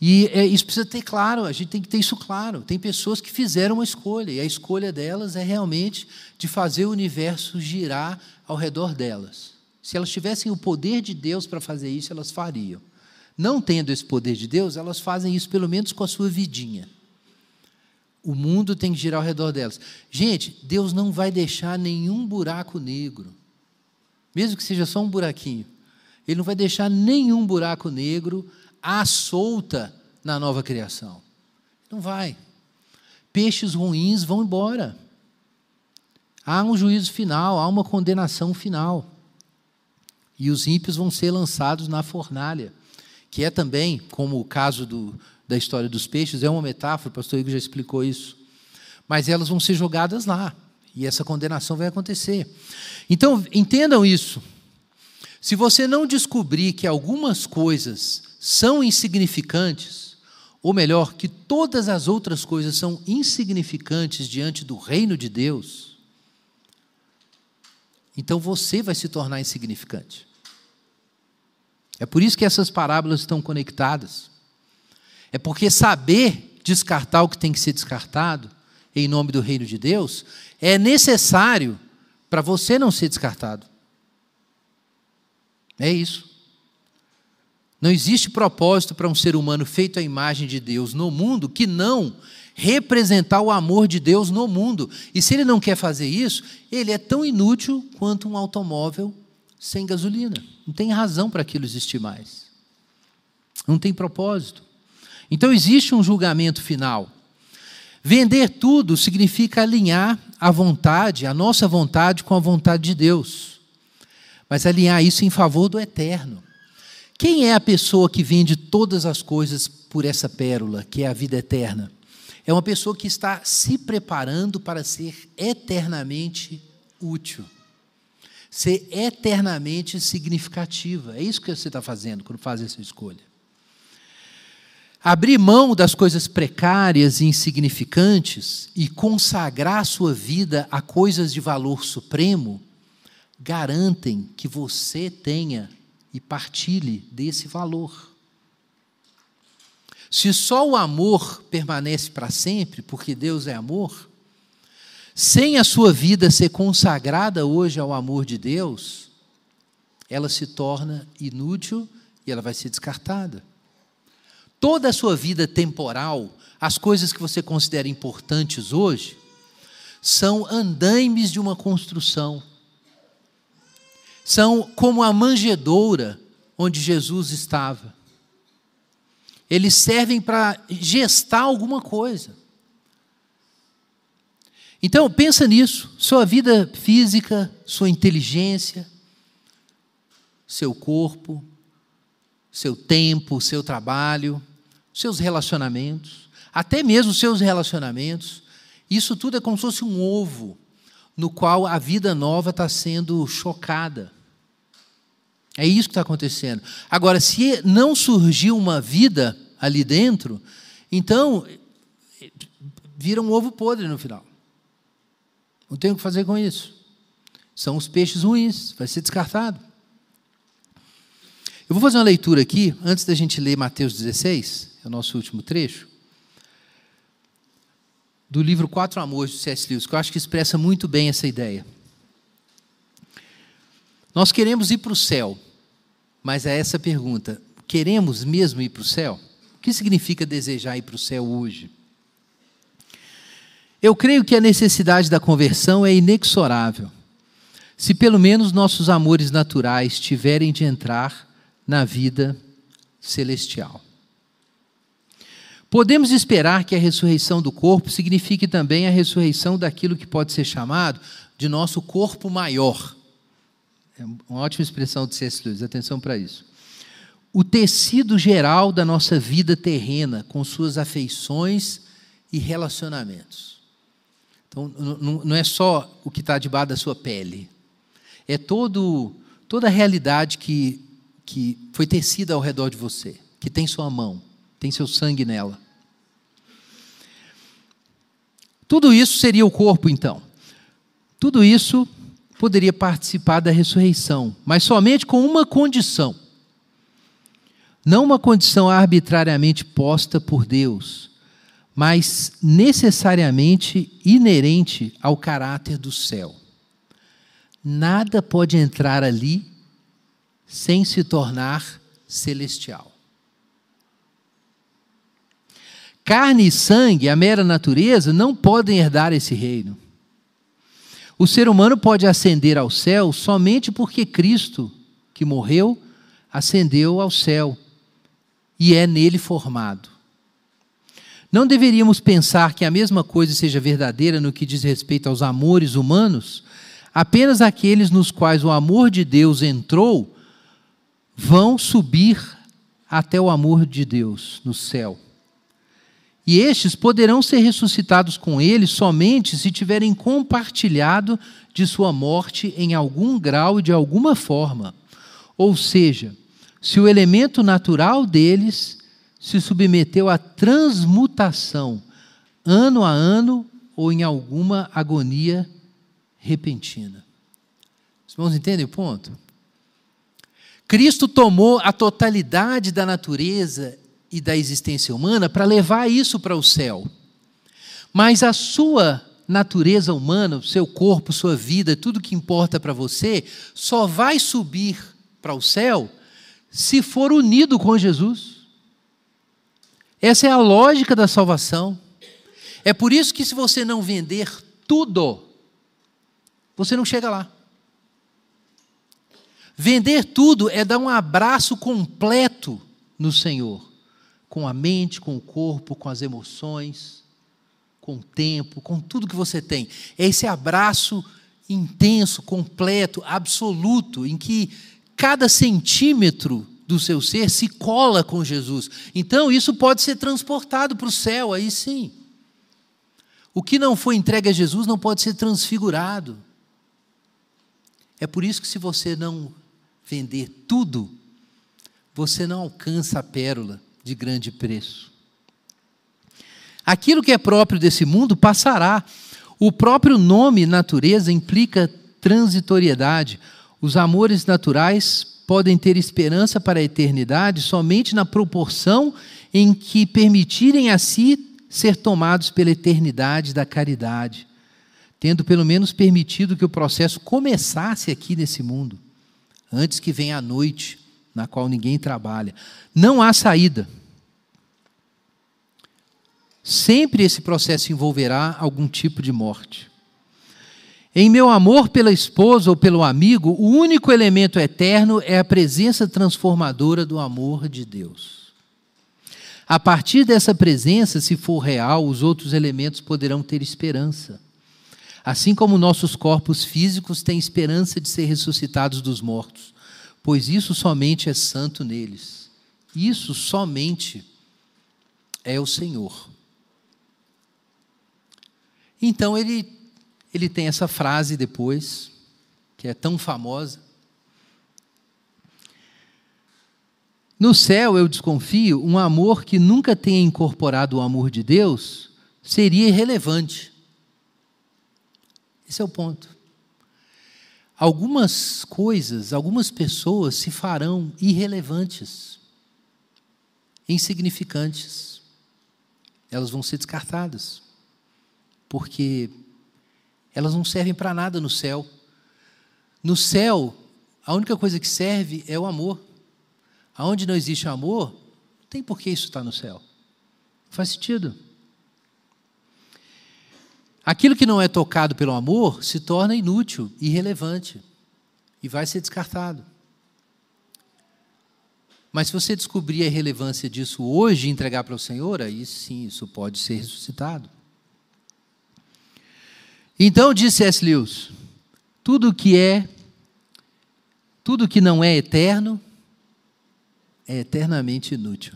E é, isso precisa ter claro, a gente tem que ter isso claro. Tem pessoas que fizeram uma escolha, e a escolha delas é realmente de fazer o universo girar ao redor delas. Se elas tivessem o poder de Deus para fazer isso, elas fariam não tendo esse poder de Deus, elas fazem isso pelo menos com a sua vidinha. O mundo tem que girar ao redor delas. Gente, Deus não vai deixar nenhum buraco negro, mesmo que seja só um buraquinho. Ele não vai deixar nenhum buraco negro à solta na nova criação. Não vai. Peixes ruins vão embora. Há um juízo final, há uma condenação final. E os ímpios vão ser lançados na fornalha que é também, como o caso do, da história dos peixes, é uma metáfora, o pastor Igor já explicou isso. Mas elas vão ser jogadas lá. E essa condenação vai acontecer. Então, entendam isso. Se você não descobrir que algumas coisas são insignificantes, ou melhor, que todas as outras coisas são insignificantes diante do reino de Deus, então você vai se tornar insignificante. É por isso que essas parábolas estão conectadas. É porque saber descartar o que tem que ser descartado, em nome do reino de Deus, é necessário para você não ser descartado. É isso. Não existe propósito para um ser humano feito à imagem de Deus no mundo que não representar o amor de Deus no mundo. E se ele não quer fazer isso, ele é tão inútil quanto um automóvel sem gasolina. Não tem razão para aquilo existir mais. Não tem propósito. Então existe um julgamento final. Vender tudo significa alinhar a vontade, a nossa vontade, com a vontade de Deus. Mas alinhar isso em favor do eterno. Quem é a pessoa que vende todas as coisas por essa pérola, que é a vida eterna? É uma pessoa que está se preparando para ser eternamente útil, ser eternamente significativa. É isso que você está fazendo quando faz essa escolha. Abrir mão das coisas precárias e insignificantes e consagrar sua vida a coisas de valor supremo garantem que você tenha e partilhe desse valor. Se só o amor permanece para sempre, porque Deus é amor, sem a sua vida ser consagrada hoje ao amor de Deus, ela se torna inútil e ela vai ser descartada. Toda a sua vida temporal, as coisas que você considera importantes hoje, são andaimes de uma construção são como a manjedoura onde Jesus estava. Eles servem para gestar alguma coisa. Então, pensa nisso, sua vida física, sua inteligência, seu corpo, seu tempo, seu trabalho, seus relacionamentos, até mesmo seus relacionamentos, isso tudo é como se fosse um ovo no qual a vida nova está sendo chocada. É isso que está acontecendo. Agora, se não surgiu uma vida ali dentro, então vira um ovo podre no final. Não tem o que fazer com isso. São os peixes ruins, vai ser descartado. Eu vou fazer uma leitura aqui, antes da gente ler Mateus 16, é o nosso último trecho, do livro Quatro Amores de C.S. Lewis, que eu acho que expressa muito bem essa ideia. Nós queremos ir para o céu, mas é essa pergunta: queremos mesmo ir para o céu? O que significa desejar ir para o céu hoje? Eu creio que a necessidade da conversão é inexorável. Se pelo menos nossos amores naturais tiverem de entrar na vida celestial. Podemos esperar que a ressurreição do corpo signifique também a ressurreição daquilo que pode ser chamado de nosso corpo maior é uma ótima expressão de C.S. Lewis, atenção para isso. O tecido geral da nossa vida terrena, com suas afeições e relacionamentos. Então, não é só o que está debaixo da sua pele, é todo, toda a realidade que, que foi tecida ao redor de você, que tem sua mão, tem seu sangue nela. Tudo isso seria o corpo, então. Tudo isso poderia participar da ressurreição, mas somente com uma condição. Não uma condição arbitrariamente posta por Deus, mas necessariamente inerente ao caráter do céu. Nada pode entrar ali sem se tornar celestial. Carne e sangue, a mera natureza, não podem herdar esse reino. O ser humano pode ascender ao céu somente porque Cristo, que morreu, ascendeu ao céu e é nele formado. Não deveríamos pensar que a mesma coisa seja verdadeira no que diz respeito aos amores humanos? Apenas aqueles nos quais o amor de Deus entrou vão subir até o amor de Deus no céu. E estes poderão ser ressuscitados com ele somente se tiverem compartilhado de sua morte em algum grau e de alguma forma. Ou seja, se o elemento natural deles se submeteu à transmutação, ano a ano ou em alguma agonia repentina. Os irmãos entendem o ponto? Cristo tomou a totalidade da natureza e da existência humana para levar isso para o céu. Mas a sua natureza humana, o seu corpo, sua vida, tudo que importa para você, só vai subir para o céu se for unido com Jesus. Essa é a lógica da salvação. É por isso que se você não vender tudo, você não chega lá. Vender tudo é dar um abraço completo no Senhor com a mente, com o corpo, com as emoções, com o tempo, com tudo que você tem. É esse abraço intenso, completo, absoluto, em que cada centímetro do seu ser se cola com Jesus. Então, isso pode ser transportado para o céu, aí sim. O que não foi entregue a Jesus não pode ser transfigurado. É por isso que, se você não vender tudo, você não alcança a pérola de grande preço. Aquilo que é próprio desse mundo passará. O próprio nome natureza implica transitoriedade. Os amores naturais podem ter esperança para a eternidade somente na proporção em que permitirem a si ser tomados pela eternidade da caridade, tendo pelo menos permitido que o processo começasse aqui nesse mundo, antes que venha a noite, na qual ninguém trabalha. Não há saída. Sempre esse processo envolverá algum tipo de morte. Em meu amor pela esposa ou pelo amigo, o único elemento eterno é a presença transformadora do amor de Deus. A partir dessa presença, se for real, os outros elementos poderão ter esperança. Assim como nossos corpos físicos têm esperança de ser ressuscitados dos mortos, pois isso somente é santo neles. Isso somente é o Senhor. Então ele, ele tem essa frase depois, que é tão famosa. No céu, eu desconfio, um amor que nunca tenha incorporado o amor de Deus seria irrelevante. Esse é o ponto. Algumas coisas, algumas pessoas se farão irrelevantes, insignificantes. Elas vão ser descartadas porque elas não servem para nada no céu. No céu, a única coisa que serve é o amor. Aonde não existe amor, não tem por que isso estar no céu. Não faz sentido. Aquilo que não é tocado pelo amor se torna inútil, irrelevante e vai ser descartado. Mas se você descobrir a relevância disso hoje e entregar para o Senhor, aí sim, isso pode ser ressuscitado. Então disse S. Lewis: tudo que é, tudo que não é eterno, é eternamente inútil.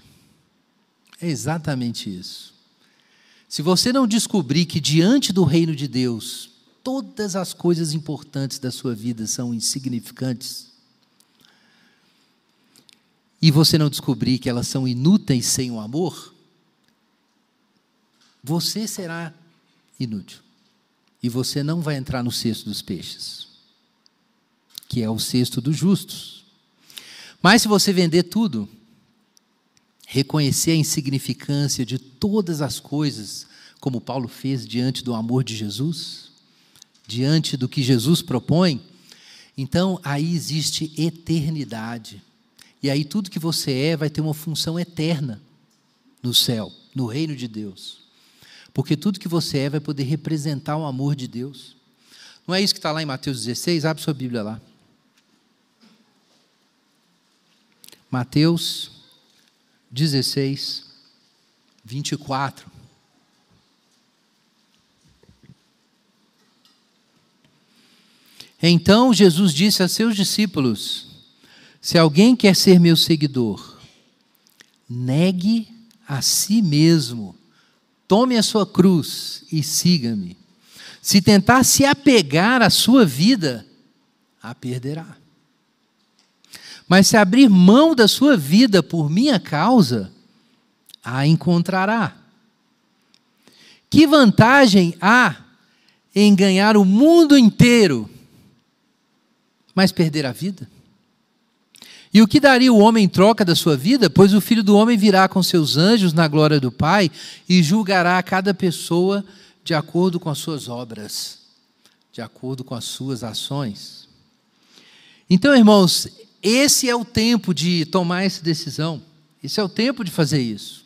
É exatamente isso. Se você não descobrir que diante do reino de Deus, todas as coisas importantes da sua vida são insignificantes, e você não descobrir que elas são inúteis sem o amor, você será inútil e você não vai entrar no cesto dos peixes, que é o cesto dos justos. Mas se você vender tudo, reconhecer a insignificância de todas as coisas, como Paulo fez diante do amor de Jesus, diante do que Jesus propõe, então aí existe eternidade. E aí tudo que você é vai ter uma função eterna no céu, no reino de Deus. Porque tudo que você é vai poder representar o amor de Deus. Não é isso que está lá em Mateus 16? Abre sua Bíblia lá. Mateus 16, 24. Então Jesus disse a seus discípulos: Se alguém quer ser meu seguidor, negue a si mesmo Tome a sua cruz e siga-me. Se tentar se apegar à sua vida, a perderá. Mas se abrir mão da sua vida por minha causa, a encontrará. Que vantagem há em ganhar o mundo inteiro, mas perder a vida? E o que daria o homem em troca da sua vida? Pois o filho do homem virá com seus anjos na glória do Pai e julgará cada pessoa de acordo com as suas obras, de acordo com as suas ações. Então, irmãos, esse é o tempo de tomar essa decisão. Esse é o tempo de fazer isso.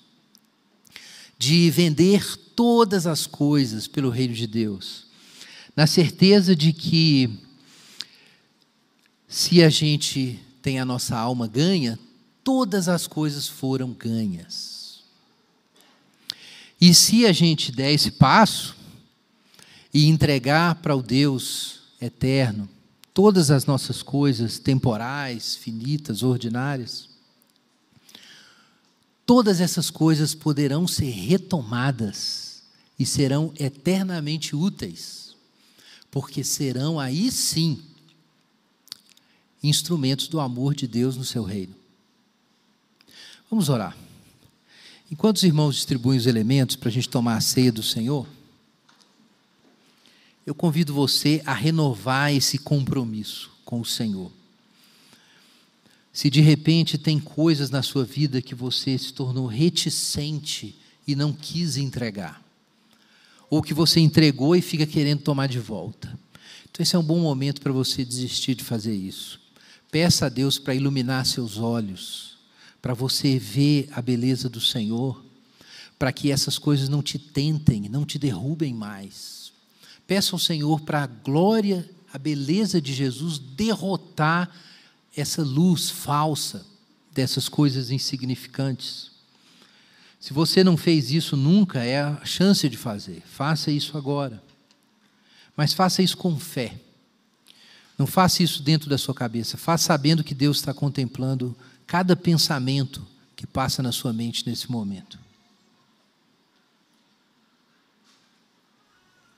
De vender todas as coisas pelo reino de Deus. Na certeza de que se a gente tem a nossa alma ganha, todas as coisas foram ganhas. E se a gente der esse passo e entregar para o Deus eterno todas as nossas coisas temporais, finitas, ordinárias, todas essas coisas poderão ser retomadas e serão eternamente úteis, porque serão aí sim instrumentos do amor de Deus no seu reino. Vamos orar. Enquanto os irmãos distribuem os elementos para a gente tomar a ceia do Senhor, eu convido você a renovar esse compromisso com o Senhor. Se de repente tem coisas na sua vida que você se tornou reticente e não quis entregar, ou que você entregou e fica querendo tomar de volta. Então, esse é um bom momento para você desistir de fazer isso. Peça a Deus para iluminar seus olhos, para você ver a beleza do Senhor, para que essas coisas não te tentem, não te derrubem mais. Peça ao Senhor para a glória, a beleza de Jesus derrotar essa luz falsa dessas coisas insignificantes. Se você não fez isso nunca, é a chance de fazer. Faça isso agora. Mas faça isso com fé. Não faça isso dentro da sua cabeça. Faça sabendo que Deus está contemplando cada pensamento que passa na sua mente nesse momento.